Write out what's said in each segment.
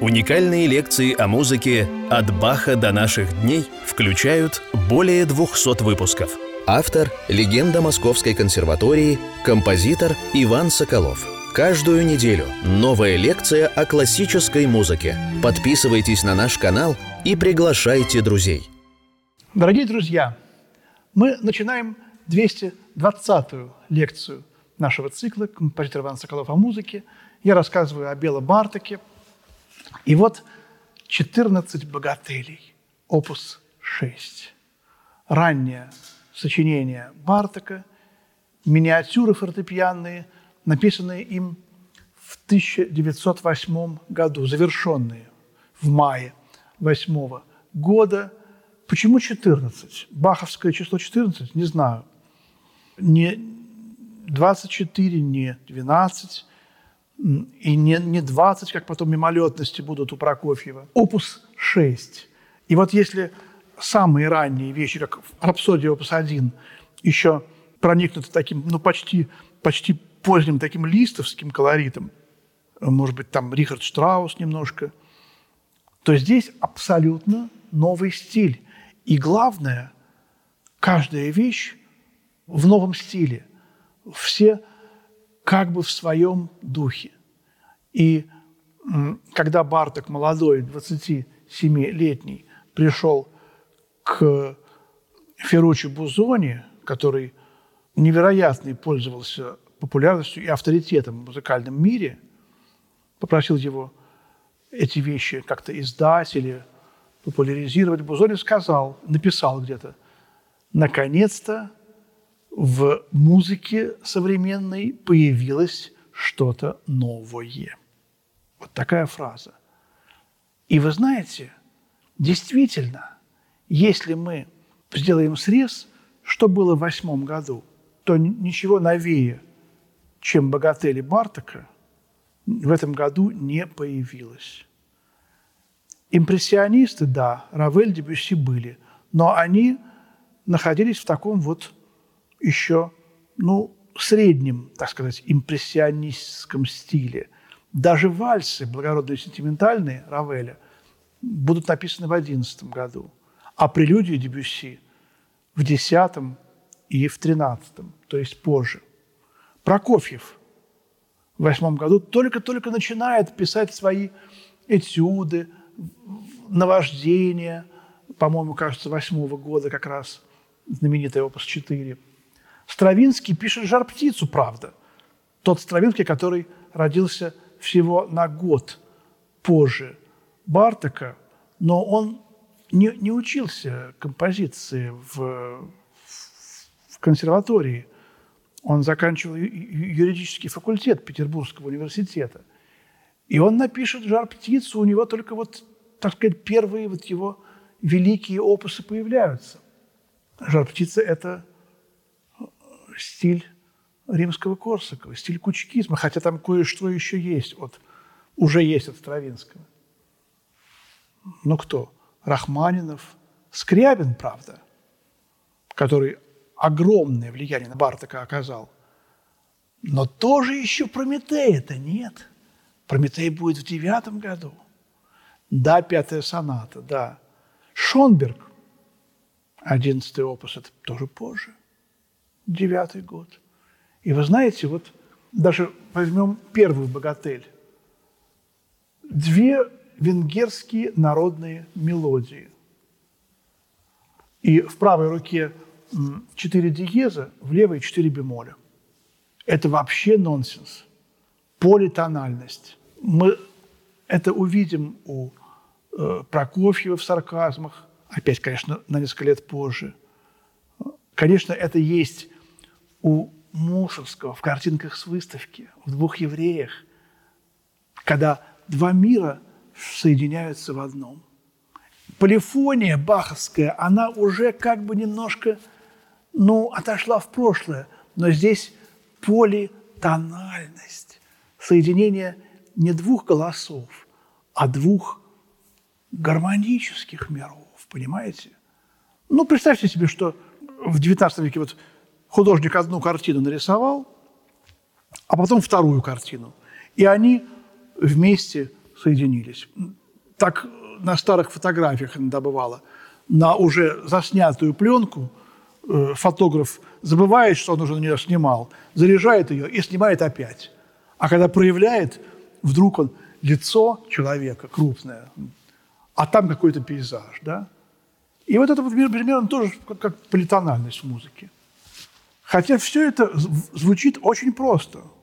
Уникальные лекции о музыке «От Баха до наших дней» включают более 200 выпусков. Автор – легенда Московской консерватории, композитор Иван Соколов. Каждую неделю новая лекция о классической музыке. Подписывайтесь на наш канал и приглашайте друзей. Дорогие друзья, мы начинаем 220-ю лекцию нашего цикла «Композитор Иван Соколов о музыке». Я рассказываю о Бело Бартаке – и вот 14 богателей, опус 6. Раннее сочинение Бартака, миниатюры фортепианные, написанные им в 1908 году, завершенные в мае 8 года. Почему 14? Баховское число 14? Не знаю. Не 24, не 12, и не, не 20, как потом мимолетности будут у Прокофьева. Опус 6. И вот если самые ранние вещи, как рапсодия опус 1, еще проникнуты таким, ну, почти, почти поздним таким листовским колоритом, может быть, там Рихард Штраус немножко, то здесь абсолютно новый стиль. И главное, каждая вещь в новом стиле. Все как бы в своем духе. И когда Барток, молодой, 27-летний, пришел к Ферруччи Бузони, который невероятно пользовался популярностью и авторитетом в музыкальном мире, попросил его эти вещи как-то издать или популяризировать, Бузони сказал, написал где-то, наконец-то в музыке современной появилось что-то новое. Вот такая фраза. И вы знаете, действительно, если мы сделаем срез, что было в восьмом году, то ничего новее, чем «Богатели Бартака», в этом году не появилось. Импрессионисты, да, Равель, Дебюсси были, но они находились в таком вот еще, ну, среднем, так сказать, импрессионистском стиле. Даже вальсы, благородные сентиментальные Равеля, будут написаны в одиннадцатом году, а прелюдии Дебюсси в десятом и в тринадцатом, то есть позже. Прокофьев в восьмом году только-только начинает писать свои этюды, наваждения, по-моему, кажется, восьмого года как раз, знаменитый опус 4 – Стравинский пишет «Жар-птицу», правда. Тот Стравинский, который родился всего на год позже Бартака, но он не, не учился композиции в, в консерватории. Он заканчивал юридический факультет Петербургского университета. И он напишет «Жар-птицу», у него только вот, так сказать, первые вот его великие опусы появляются. «Жар-птица» – это стиль римского Корсакова, стиль кучкизма, хотя там кое-что еще есть, вот, уже есть от Стравинского. Ну кто? Рахманинов, Скрябин, правда, который огромное влияние на Бартака оказал. Но тоже еще Прометея-то нет. Прометей будет в девятом году. Да, пятая соната, да. Шонберг, одиннадцатый опус, это тоже позже девятый год. И вы знаете, вот даже возьмем первую богатель. Две венгерские народные мелодии. И в правой руке четыре диеза, в левой четыре бемоля. Это вообще нонсенс. Политональность. Мы это увидим у э, Прокофьева в сарказмах, опять, конечно, на несколько лет позже. Конечно, это есть у Мусорского в картинках с выставки, в двух евреях, когда два мира соединяются в одном. Полифония баховская, она уже как бы немножко, ну, отошла в прошлое, но здесь политональность, соединение не двух голосов, а двух гармонических миров, понимаете? Ну, представьте себе, что в XIX веке вот художник одну картину нарисовал, а потом вторую картину. И они вместе соединились. Так на старых фотографиях иногда бывало. На уже заснятую пленку э, фотограф забывает, что он уже на нее снимал, заряжает ее и снимает опять. А когда проявляет, вдруг он лицо человека крупное, а там какой-то пейзаж, да? И вот это вот примерно тоже как, как политональность в музыке. Хотя все это звучит очень просто –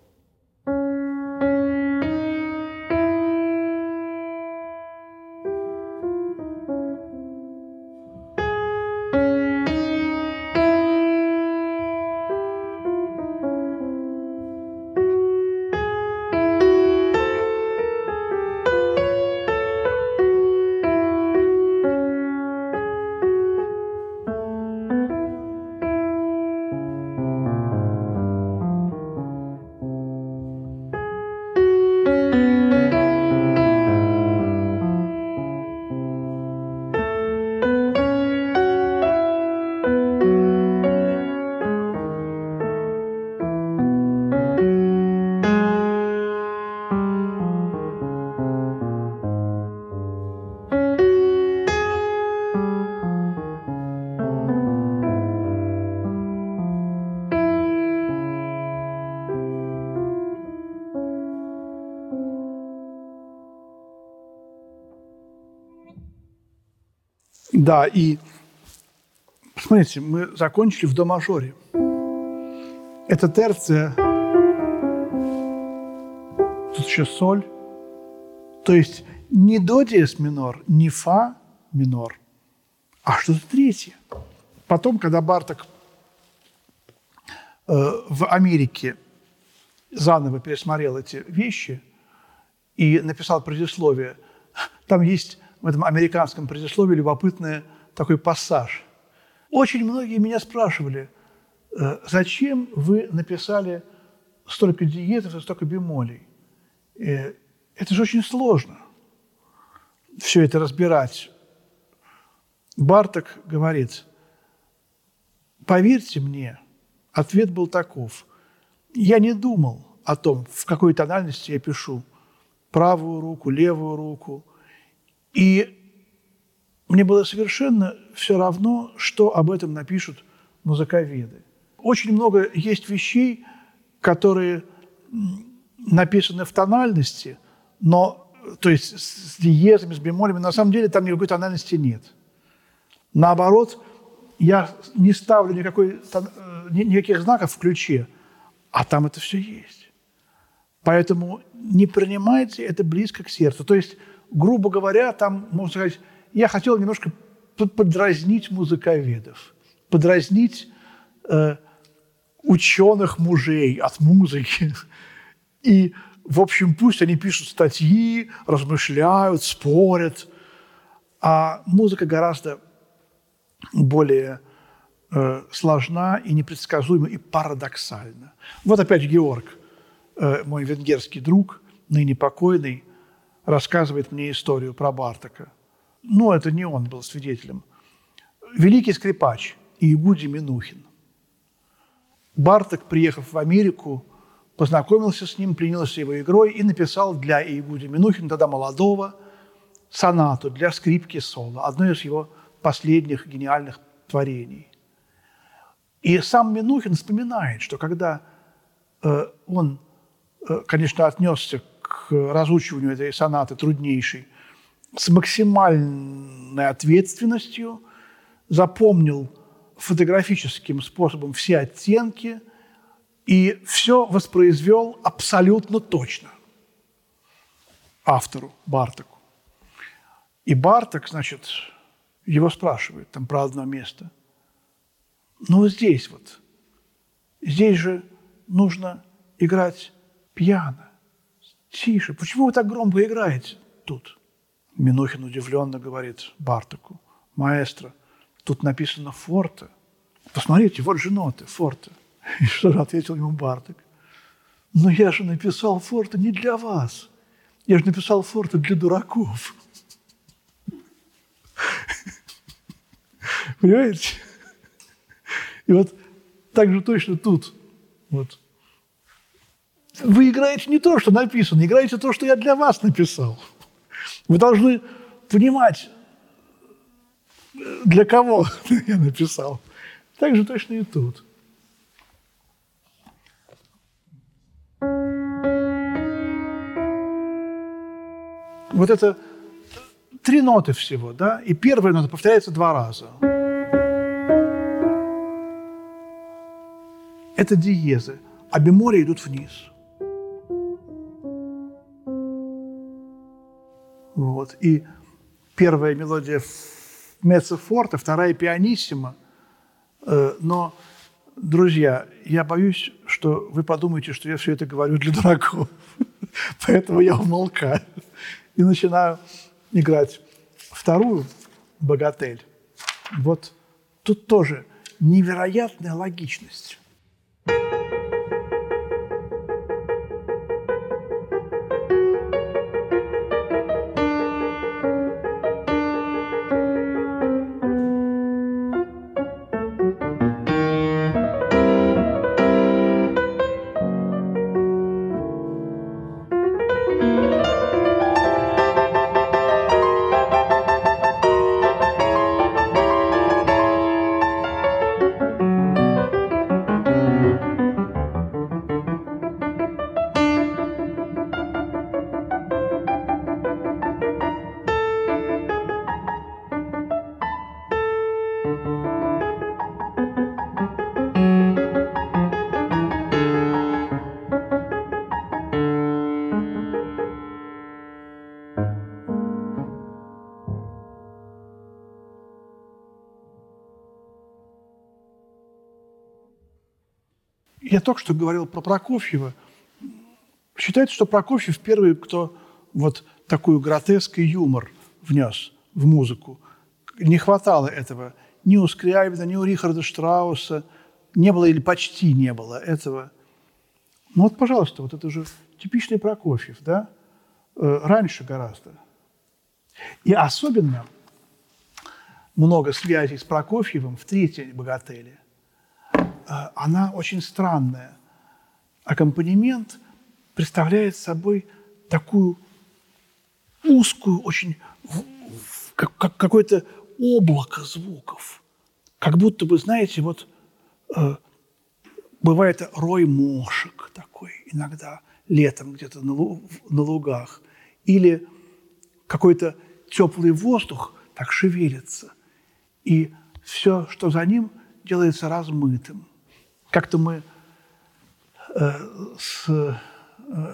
Да, и смотрите, мы закончили в до-мажоре. Это терция, тут еще соль. То есть не до диез минор, не фа минор, а что-то третье. Потом, когда Барток э, в Америке заново пересмотрел эти вещи и написал предисловие, там есть в этом американском предисловии любопытный такой пассаж. Очень многие меня спрашивали, «Э, зачем вы написали столько диетов и столько бемолей? Э, это же очень сложно, все это разбирать. Барток говорит, поверьте мне, ответ был таков. Я не думал о том, в какой тональности я пишу правую руку, левую руку – и мне было совершенно все равно, что об этом напишут музыковеды. Очень много есть вещей, которые написаны в тональности, но, то есть с диезами, с бемолями, на самом деле там никакой тональности нет. Наоборот, я не ставлю никакой, э, никаких знаков в ключе, а там это все есть. Поэтому не принимайте это близко к сердцу. То есть грубо говоря, там, можно сказать, я хотел немножко подразнить музыковедов, подразнить э, ученых мужей от музыки. И, в общем, пусть они пишут статьи, размышляют, спорят. А музыка гораздо более э, сложна и непредсказуема, и парадоксальна. Вот опять Георг, э, мой венгерский друг, ныне покойный, рассказывает мне историю про Бартака. Но это не он был свидетелем. Великий скрипач Иегуди Минухин. Бартак, приехав в Америку, познакомился с ним, принялся его игрой и написал для Иегуди Минухина, тогда молодого, сонату для скрипки соло, одно из его последних гениальных творений. И сам Минухин вспоминает, что когда э, он, э, конечно, отнесся к разучиванию этой сонаты труднейшей с максимальной ответственностью, запомнил фотографическим способом все оттенки и все воспроизвел абсолютно точно автору Бартаку. И Бартак, значит, его спрашивает там про одно место. Ну, здесь вот, здесь же нужно играть пьяно. Тише, почему вы так громко играете тут? Минухин удивленно говорит Бартаку, маэстро, тут написано форте. Посмотрите, вот же ноты, форте. И что же ответил ему Бартак? Но я же написал форте не для вас. Я же написал форте для дураков. Понимаете? И вот так же точно тут. Вот вы играете не то, что написано, играете то, что я для вас написал. Вы должны понимать, для кого я написал. Так же точно и тут. Вот это три ноты всего, да, и первая нота повторяется два раза. Это диезы, а бемоли идут вниз. Вот. И первая мелодия меццо форте, вторая пианиссима. Э, но, друзья, я боюсь, что вы подумаете, что я все это говорю для дураков. Поэтому я умолкаю и начинаю играть вторую «Богатель». Вот тут тоже невероятная логичность. Я только что говорил про Прокофьева. Считается, что Прокофьев первый, кто вот такую гротеск юмор внес в музыку. Не хватало этого ни у Скрябина, ни у Рихарда Штрауса. Не было или почти не было этого. Ну вот, пожалуйста, вот это же типичный Прокофьев, да? Э, раньше гораздо. И особенно много связей с Прокофьевым в третьей «Богателе». Э, она очень странная. Аккомпанемент представляет собой такую узкую, очень как, как какое-то облако звуков. Как будто бы, знаете, вот э, бывает рой мошек такой иногда летом где-то на, на лугах. Или какой-то теплый воздух так шевелится. И все, что за ним, делается размытым. Как-то мы э, с э,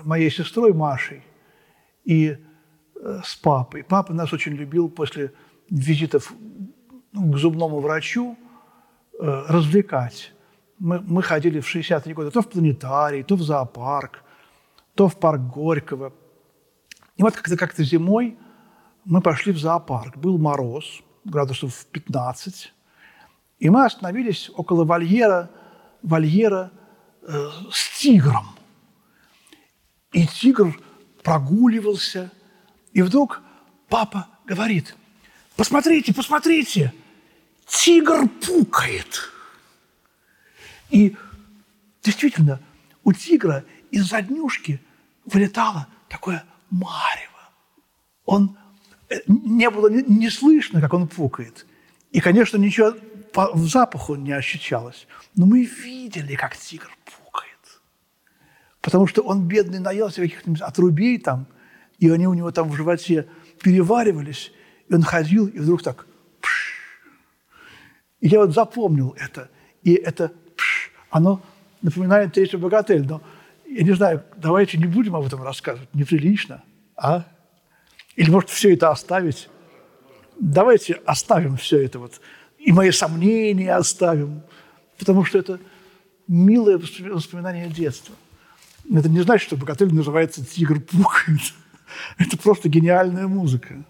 моей сестрой Машей и э, с папой. Папа нас очень любил после визитов ну, к зубному врачу развлекать. Мы, мы ходили в 60-е годы то в планетарий, то в зоопарк, то в парк Горького. И вот как-то как зимой мы пошли в зоопарк. Был мороз, градусов 15. И мы остановились около вольера – вольера э, с тигром. И тигр прогуливался, и вдруг папа говорит, посмотрите, посмотрите, тигр пукает. И действительно, у тигра из заднюшки вылетало такое марево. Он э, не было не слышно, как он пукает. И, конечно, ничего по запаху не ощущалось. Но мы видели, как тигр пукает. Потому что он, бедный, наелся каких-нибудь отрубей там, и они у него там в животе переваривались, и он ходил, и вдруг так пш. И я вот запомнил это. И это пш, оно напоминает третий богатель. Но я не знаю, давайте не будем об этом рассказывать. Неприлично, а? Или, может, все это оставить? Давайте оставим все это вот и мои сомнения оставим, потому что это милое воспоминание детства. Это не значит, что богатель называется «Тигр пукает». Это просто гениальная музыка.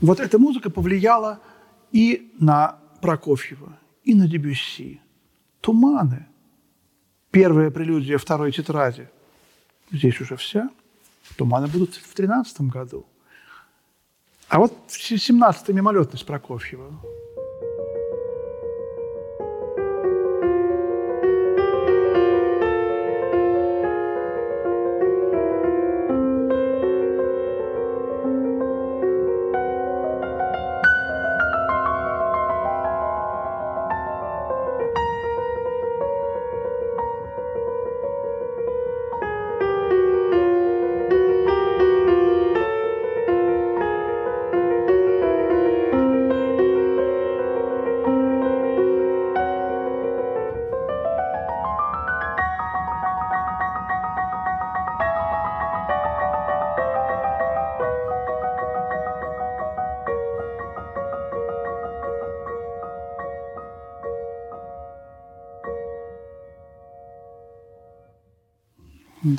Вот эта музыка повлияла и на Прокофьева, и на Дебюсси. Туманы. Первая прелюдия второй тетради. Здесь уже вся. Туманы будут в 13 году. А вот 17-я мимолетность Прокофьева.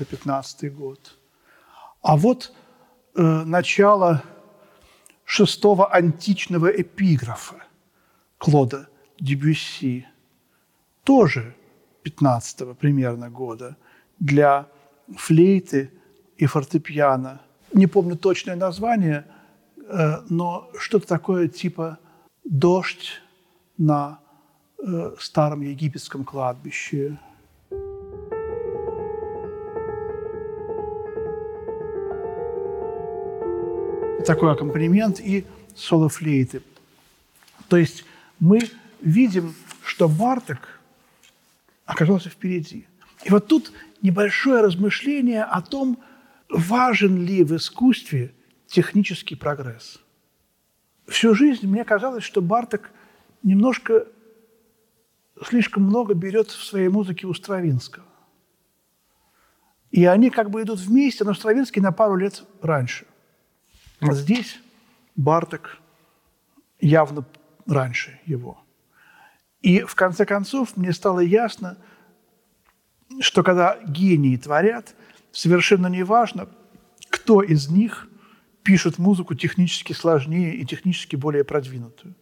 15 год. А вот э, начало шестого античного эпиграфа Клода Дебюсси, тоже 15 примерно года, для флейты и фортепиано. Не помню точное название, э, но что-то такое типа «Дождь на э, старом египетском кладбище». Такой аккомпанемент и соло-флейты. То есть мы видим, что Барток оказался впереди. И вот тут небольшое размышление о том, важен ли в искусстве технический прогресс. Всю жизнь мне казалось, что Барток немножко слишком много берет в своей музыке у Стравинского. И они как бы идут вместе, но Стравинский на пару лет раньше – здесь Барток явно раньше его. И в конце концов мне стало ясно, что когда гении творят, совершенно не важно, кто из них пишет музыку технически сложнее и технически более продвинутую.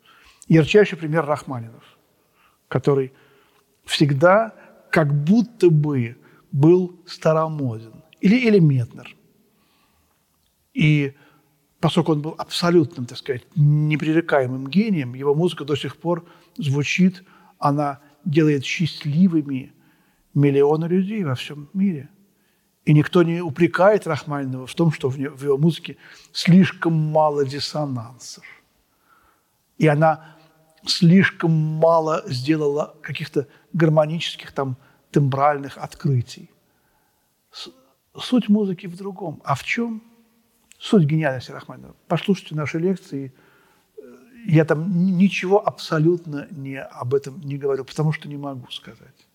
Ярчайший пример Рахманинов, который всегда как будто бы был старомоден. Или, Метнер. И поскольку он был абсолютным, так сказать, непререкаемым гением, его музыка до сих пор звучит, она делает счастливыми миллионы людей во всем мире. И никто не упрекает Рахманинова в том, что в его музыке слишком мало диссонансов. И она слишком мало сделала каких-то гармонических, там, тембральных открытий. Суть музыки в другом. А в чем? Суть гениальности Рахманинова. Послушайте наши лекции. Я там ничего абсолютно не об этом не говорю, потому что не могу сказать.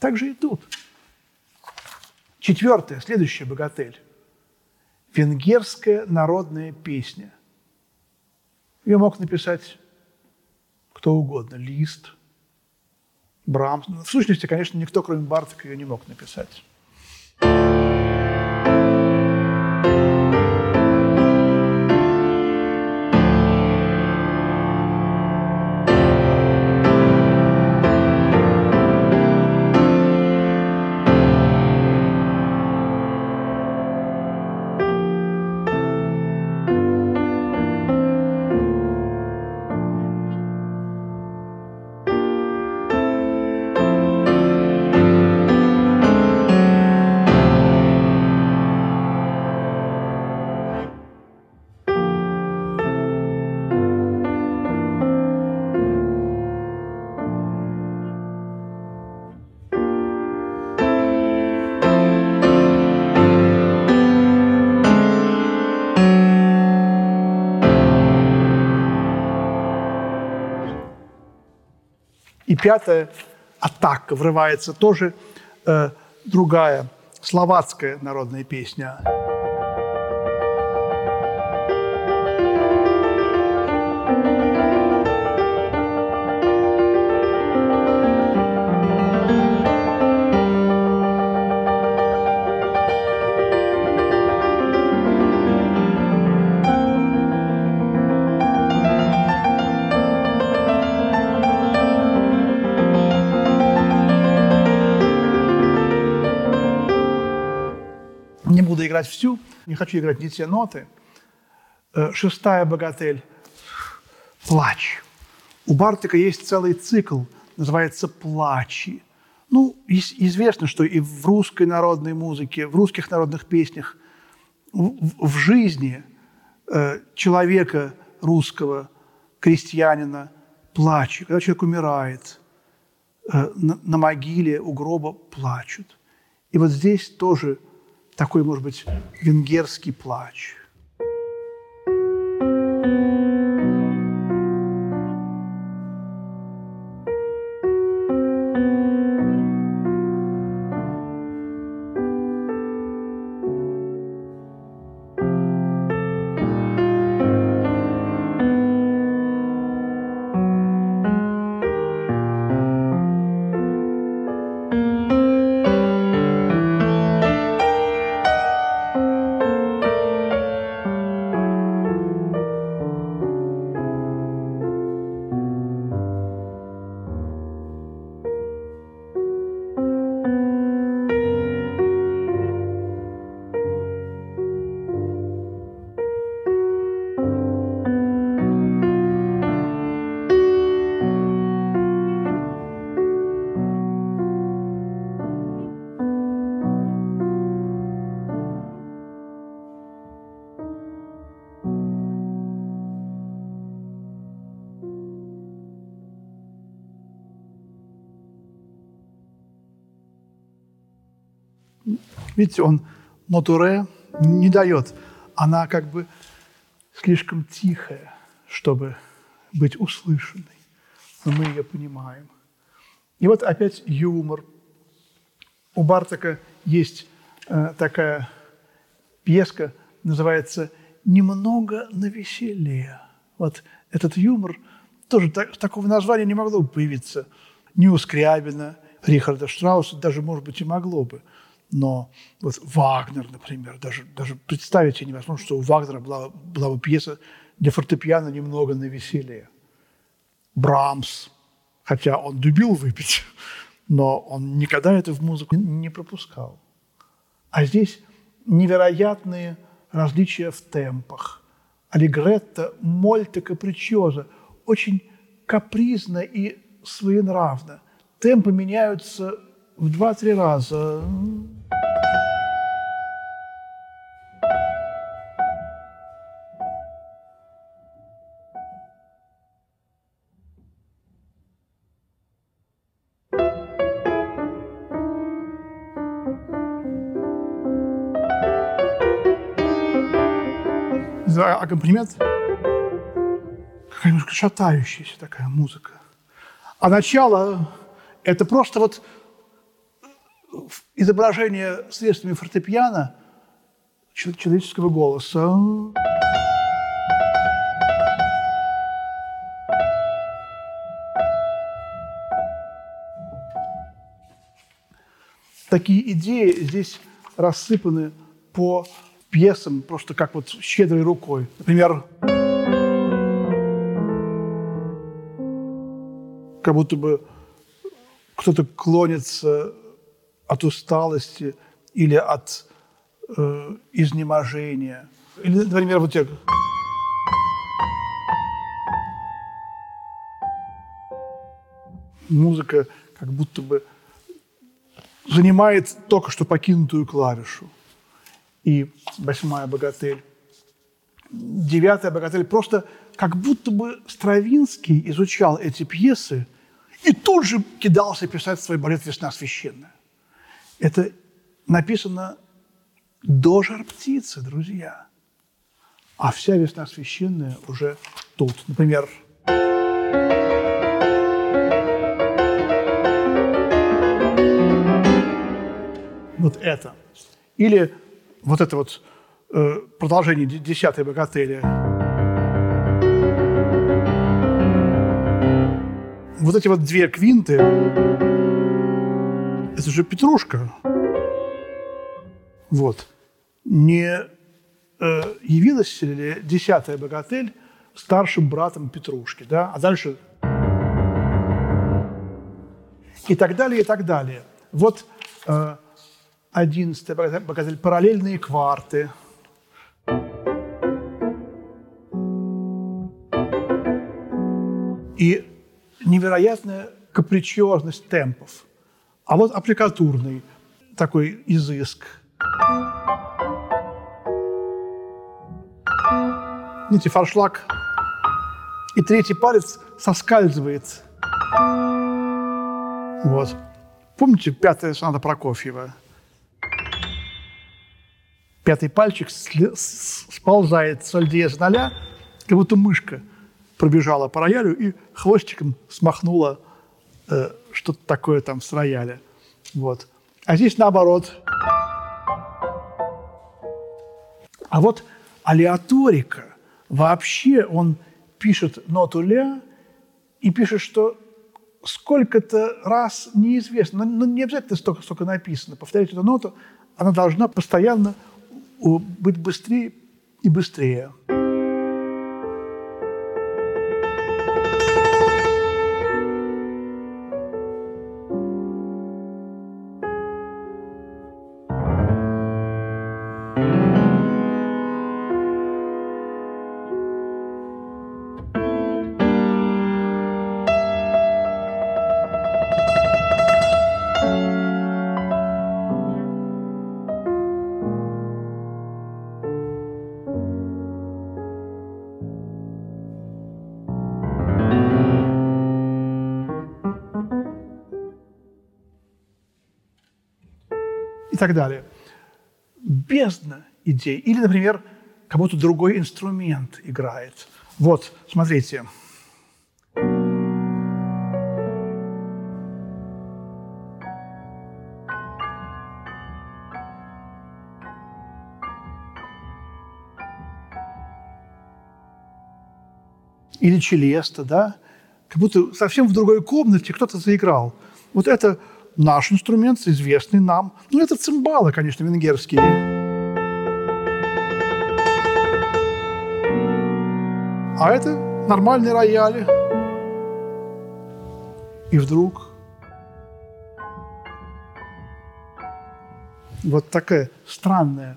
Так же и тут. Четвертое, следующая богатель. Венгерская народная песня. Ее мог написать кто угодно. Лист, Брамс. В сущности, конечно, никто, кроме Бартака, ее не мог написать. Пятая атака врывается тоже э, другая словацкая народная песня. Играть всю, не хочу играть не те ноты. Э, шестая богатель – плач. У Бартика есть целый цикл, называется «Плачи». Ну, известно, что и в русской народной музыке, в русских народных песнях, в, жизни э, человека русского, крестьянина, плачет. Когда человек умирает, э, на могиле у гроба плачут. И вот здесь тоже такой, может быть, венгерский плач – Видите, он нотуре не дает. Она как бы слишком тихая, чтобы быть услышанной. Но мы ее понимаем. И вот опять юмор. У Бартака есть э, такая пьеска, называется «Немного на веселье». Вот этот юмор, тоже так, такого названия не могло бы появиться ни у Скрябина, Рихарда Штрауса, даже, может быть, и могло бы – но вот Вагнер, например, даже, даже представить себе невозможно, что у Вагнера была, была бы пьеса для фортепиано немного на веселье. Брамс, хотя он любил выпить, но он никогда это в музыку не пропускал. А здесь невероятные различия в темпах. Аллегретто, мольта, капричоза. Очень капризно и своенравно. Темпы меняются в два-три раза. аккомпанемент, какая немножко шатающаяся такая музыка. А начало – это просто вот изображение средствами фортепиано человеческого голоса. Такие идеи здесь рассыпаны по пьесам просто как вот щедрой рукой. Например, как будто бы кто-то клонится от усталости или от э, изнеможения. Или, например, вот я... Музыка как будто бы занимает только что покинутую клавишу и восьмая богатель. Девятая богатель. Просто как будто бы Стравинский изучал эти пьесы и тут же кидался писать свой балет «Весна священная». Это написано до жар птицы, друзья. А вся весна священная уже тут. Например, вот это. Или вот это вот э, продолжение десятой богатыри. Вот эти вот две квинты, это же Петрушка. Вот. Не э, явилась ли десятая богатель старшим братом Петрушки, да? А дальше и так далее, и так далее. Вот э, одиннадцатая богатель «Параллельные кварты». И невероятная капричиозность темпов. А вот аппликатурный такой изыск. Видите, фаршлаг. И третий палец соскальзывает. Вот. Помните пятая соната Прокофьева? Пятый пальчик сползает с диез ноля, как будто мышка пробежала по роялю и хвостиком смахнула э, что-то такое там с рояля. Вот. А здесь наоборот. А вот алиаторика вообще он пишет ноту ля и пишет, что сколько-то раз неизвестно, но не обязательно столько, столько написано. Повторять эту ноту, она должна постоянно быть быстрее и быстрее. Так далее. Бездна идей. Или, например, как будто другой инструмент играет. Вот, смотрите. Или челеста, да? Как будто совсем в другой комнате кто-то заиграл. Вот это наш инструмент, известный нам. Ну, это цимбалы, конечно, венгерские. А это нормальные рояли. И вдруг вот такая странная.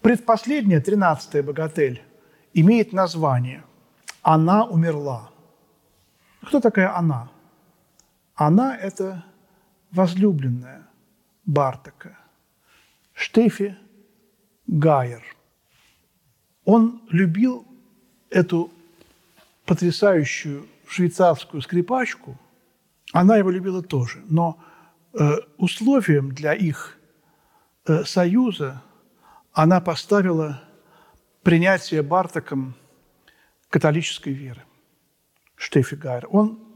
Предпоследняя, тринадцатая богатель, имеет название «Она умерла». Кто такая она? Она – это возлюбленная Бартака, Штефи Гайер. Он любил эту потрясающую швейцарскую скрипачку, она его любила тоже, но э, условием для их э, союза она поставила принятие Бартаком католической веры. Штефи Гайер. Он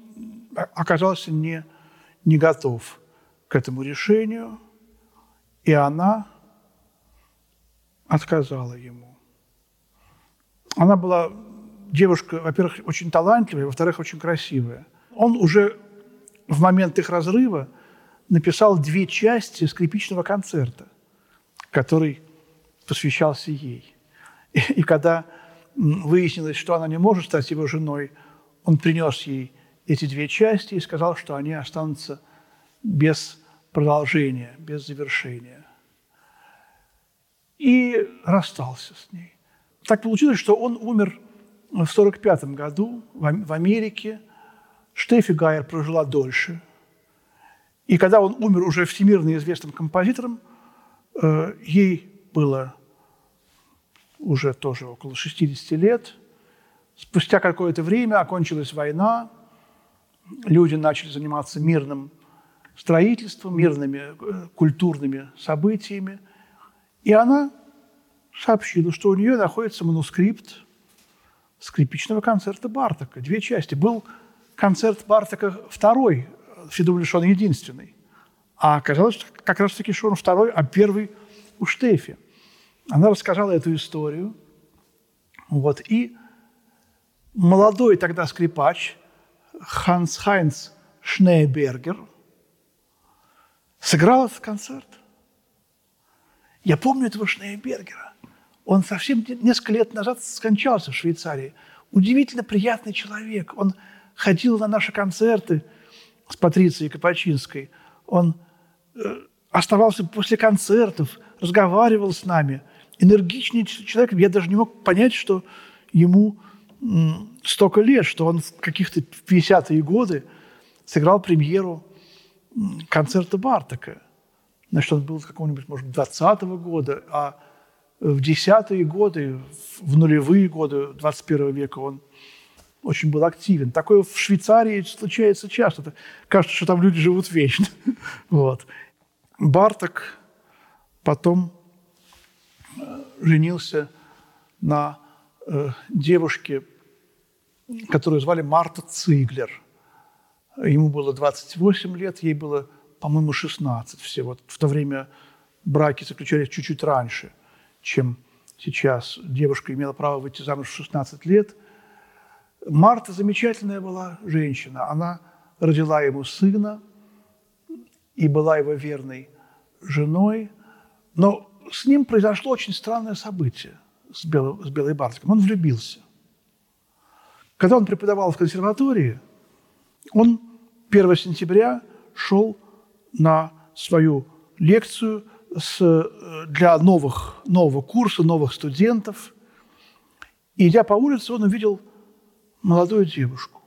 оказался не, не готов к этому решению, и она отказала ему. Она была девушка, во-первых, очень талантливая, во-вторых, очень красивая. Он уже в момент их разрыва написал две части скрипичного концерта, который посвящался ей. И, и когда выяснилось, что она не может стать его женой, он принес ей эти две части и сказал, что они останутся без продолжения, без завершения. И расстался с ней. Так получилось, что он умер в 1945 году в Америке. Штефи Гайер прожила дольше. И когда он умер уже всемирно известным композитором, э, ей было уже тоже около 60 лет. Спустя какое-то время окончилась война, люди начали заниматься мирным строительством, мирными э, культурными событиями. И она сообщила, что у нее находится манускрипт скрипичного концерта Бартака. Две части. Был концерт Бартака второй, все думали, что он единственный. А оказалось, что как раз-таки, что он второй, а первый у Штефи. Она рассказала эту историю. Вот. И молодой тогда скрипач – Ханс Хайнц Шнейбергер сыграл этот концерт. Я помню этого Шнейбергера. Он совсем несколько лет назад скончался в Швейцарии. Удивительно приятный человек. Он ходил на наши концерты с Патрицией Капачинской. Он э, оставался после концертов, разговаривал с нами. Энергичный человек. Я даже не мог понять, что ему столько лет, что он в каких-то 50-е годы сыграл премьеру концерта Бартака. Значит, он был какого-нибудь, может, 20-го года, а в десятые годы, в нулевые годы 21 века он очень был активен. Такое в Швейцарии случается часто. Кажется, что там люди живут вечно. Вот. Барток потом э, женился на э, девушке, которую звали Марта Циглер. Ему было 28 лет, ей было, по-моему, 16 всего. В то время браки заключались чуть-чуть раньше, чем сейчас. Девушка имела право выйти замуж в 16 лет. Марта замечательная была женщина. Она родила ему сына и была его верной женой. Но с ним произошло очень странное событие с, Бело, с Белой Бартиком. Он влюбился. Когда он преподавал в консерватории, он 1 сентября шел на свою лекцию с, э, для новых, нового курса, новых студентов. И идя по улице, он увидел молодую девушку.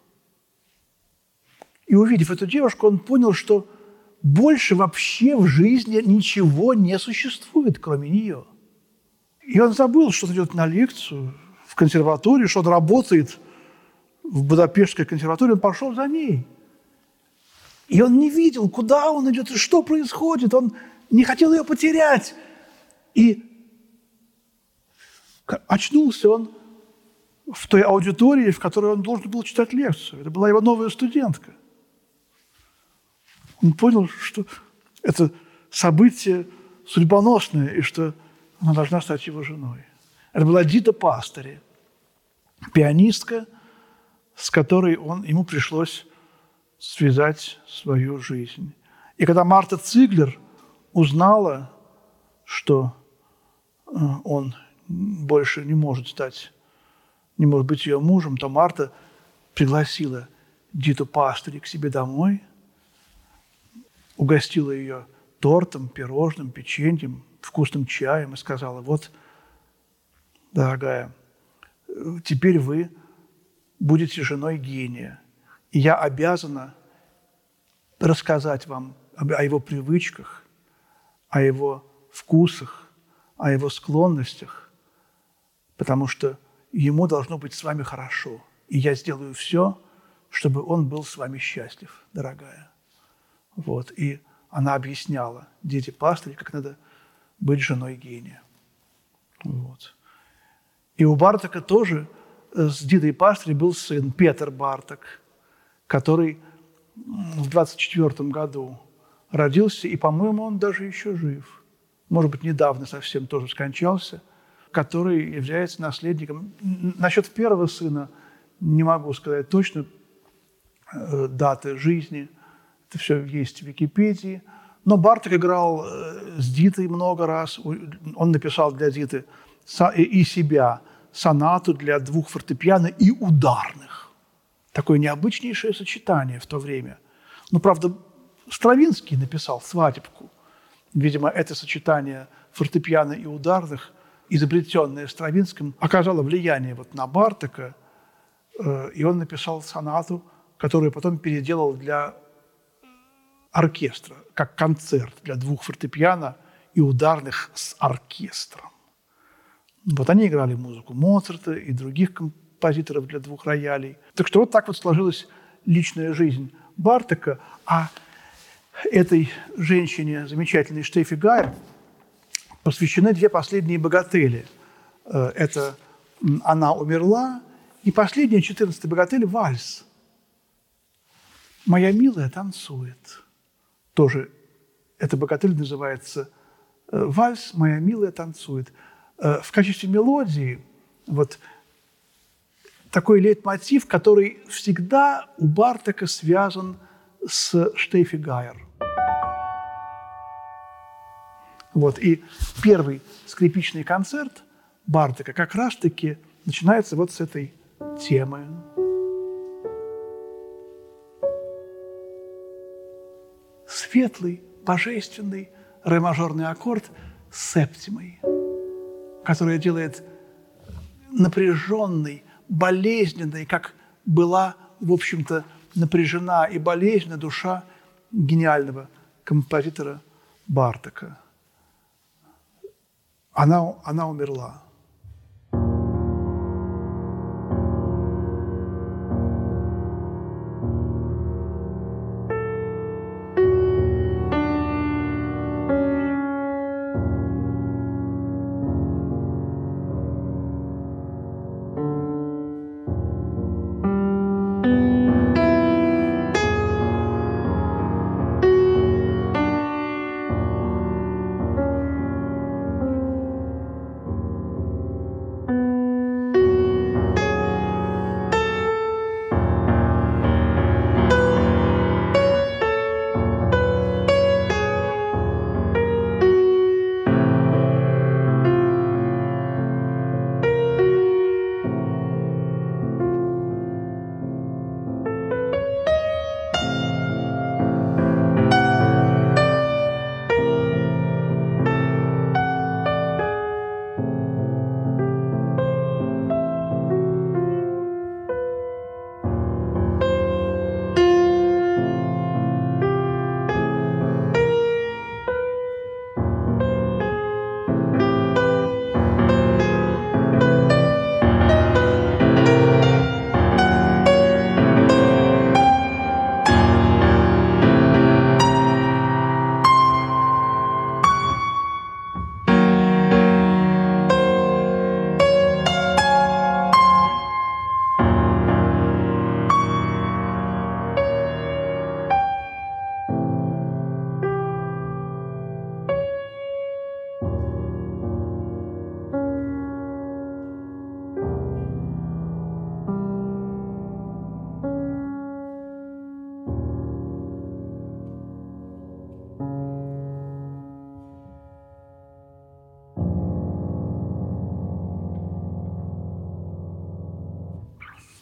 И увидев эту девушку, он понял, что больше вообще в жизни ничего не существует, кроме нее. И он забыл, что он идет на лекцию в консерватории, что он работает в Будапештской консерватории, он пошел за ней. И он не видел, куда он идет и что происходит. Он не хотел ее потерять. И очнулся он в той аудитории, в которой он должен был читать лекцию. Это была его новая студентка. Он понял, что это событие судьбоносное, и что она должна стать его женой. Это была Дита Пастори, пианистка, с которой он, ему пришлось связать свою жизнь. И когда Марта Циглер узнала, что э, он больше не может стать, не может быть ее мужем, то Марта пригласила Диту Пастори к себе домой, угостила ее тортом, пирожным, печеньем, вкусным чаем и сказала, вот, дорогая, теперь вы будете женой гения – и я обязана рассказать вам о его привычках, о его вкусах, о его склонностях, потому что ему должно быть с вами хорошо. И я сделаю все, чтобы он был с вами счастлив, дорогая. Вот. И она объясняла дети пастыря, как надо быть женой гения. Вот. И у Бартака тоже э, с Дидой Пастырь был сын Петр Бартак – который в 24 году родился, и, по-моему, он даже еще жив. Может быть, недавно совсем тоже скончался, который является наследником. Насчет первого сына не могу сказать точно э, даты жизни. Это все есть в Википедии. Но Барток играл э, с Дитой много раз. Он написал для Диты и себя сонату для двух фортепиано и ударных. Такое необычнейшее сочетание в то время. Ну, правда, Стравинский написал «Свадебку». Видимо, это сочетание фортепиано и ударных, изобретенное Стравинским, оказало влияние вот на Бартака, э, и он написал сонату, которую потом переделал для оркестра, как концерт для двух фортепиано и ударных с оркестром. Вот они играли музыку Моцарта и других композиторов, для двух роялей. Так что вот так вот сложилась личная жизнь Бартака, а этой женщине, замечательной Штефи Гайер, посвящены две последние богатели. Э, это «Она умерла» и последняя, четырнадцатый богатель – «Вальс». «Моя милая танцует». Тоже эта богатель называется э, «Вальс, моя милая танцует». Э, в качестве мелодии вот такой лейтмотив, который всегда у Бартака связан с Штефи Гайер. Вот. И первый скрипичный концерт Бартака как раз-таки начинается вот с этой темы. Светлый божественный ре-мажорный аккорд с септимой, который делает напряженный, болезненный, как была, в общем-то, напряжена и болезненна душа гениального композитора Бартака. Она, она умерла.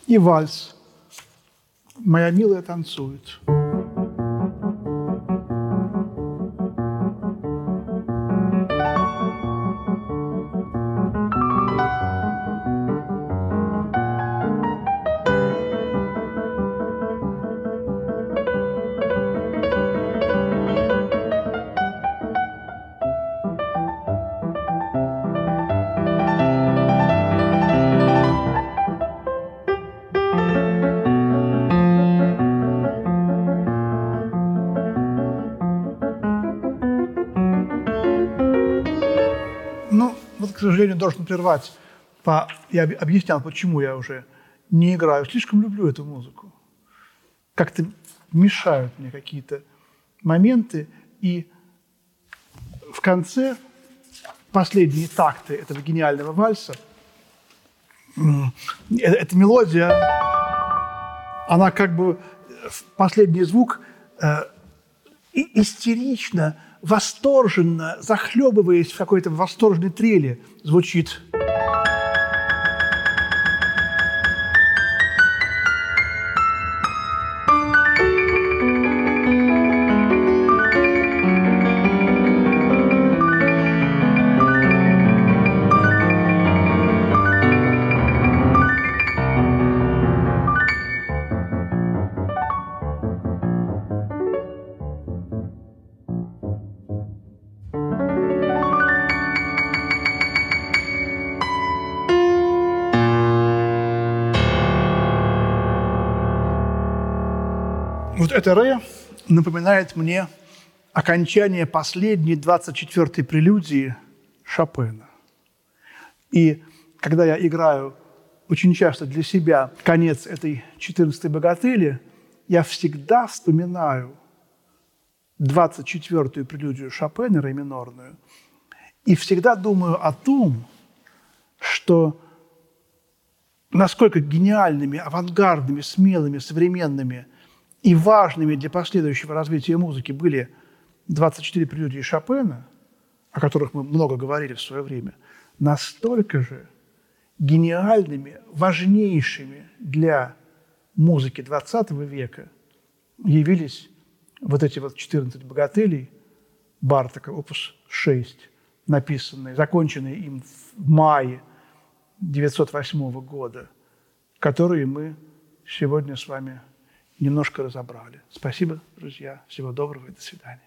И вальс. Моя милая танцует. Сожалению, должен прервать. По... Я объяснял, почему я уже не играю. Слишком люблю эту музыку. Как-то мешают мне какие-то моменты. И в конце последние такты этого гениального вальса, эта мелодия, она как бы, последний звук э, истерично восторженно, захлебываясь в какой-то восторженной трели, звучит Вот это «ре» напоминает мне окончание последней 24-й прелюдии Шопена. И когда я играю очень часто для себя конец этой 14-й богатели, я всегда вспоминаю 24-ю прелюдию Шопена, ре минорную, и всегда думаю о том, что насколько гениальными, авангардными, смелыми, современными – и важными для последующего развития музыки были 24 прелюдии Шопена, о которых мы много говорили в свое время, настолько же гениальными, важнейшими для музыки XX века явились вот эти вот 14 богателей Бартака, опус 6, написанный, законченный им в мае 908 года, которые мы сегодня с вами немножко разобрали. Спасибо, друзья. Всего доброго и до свидания.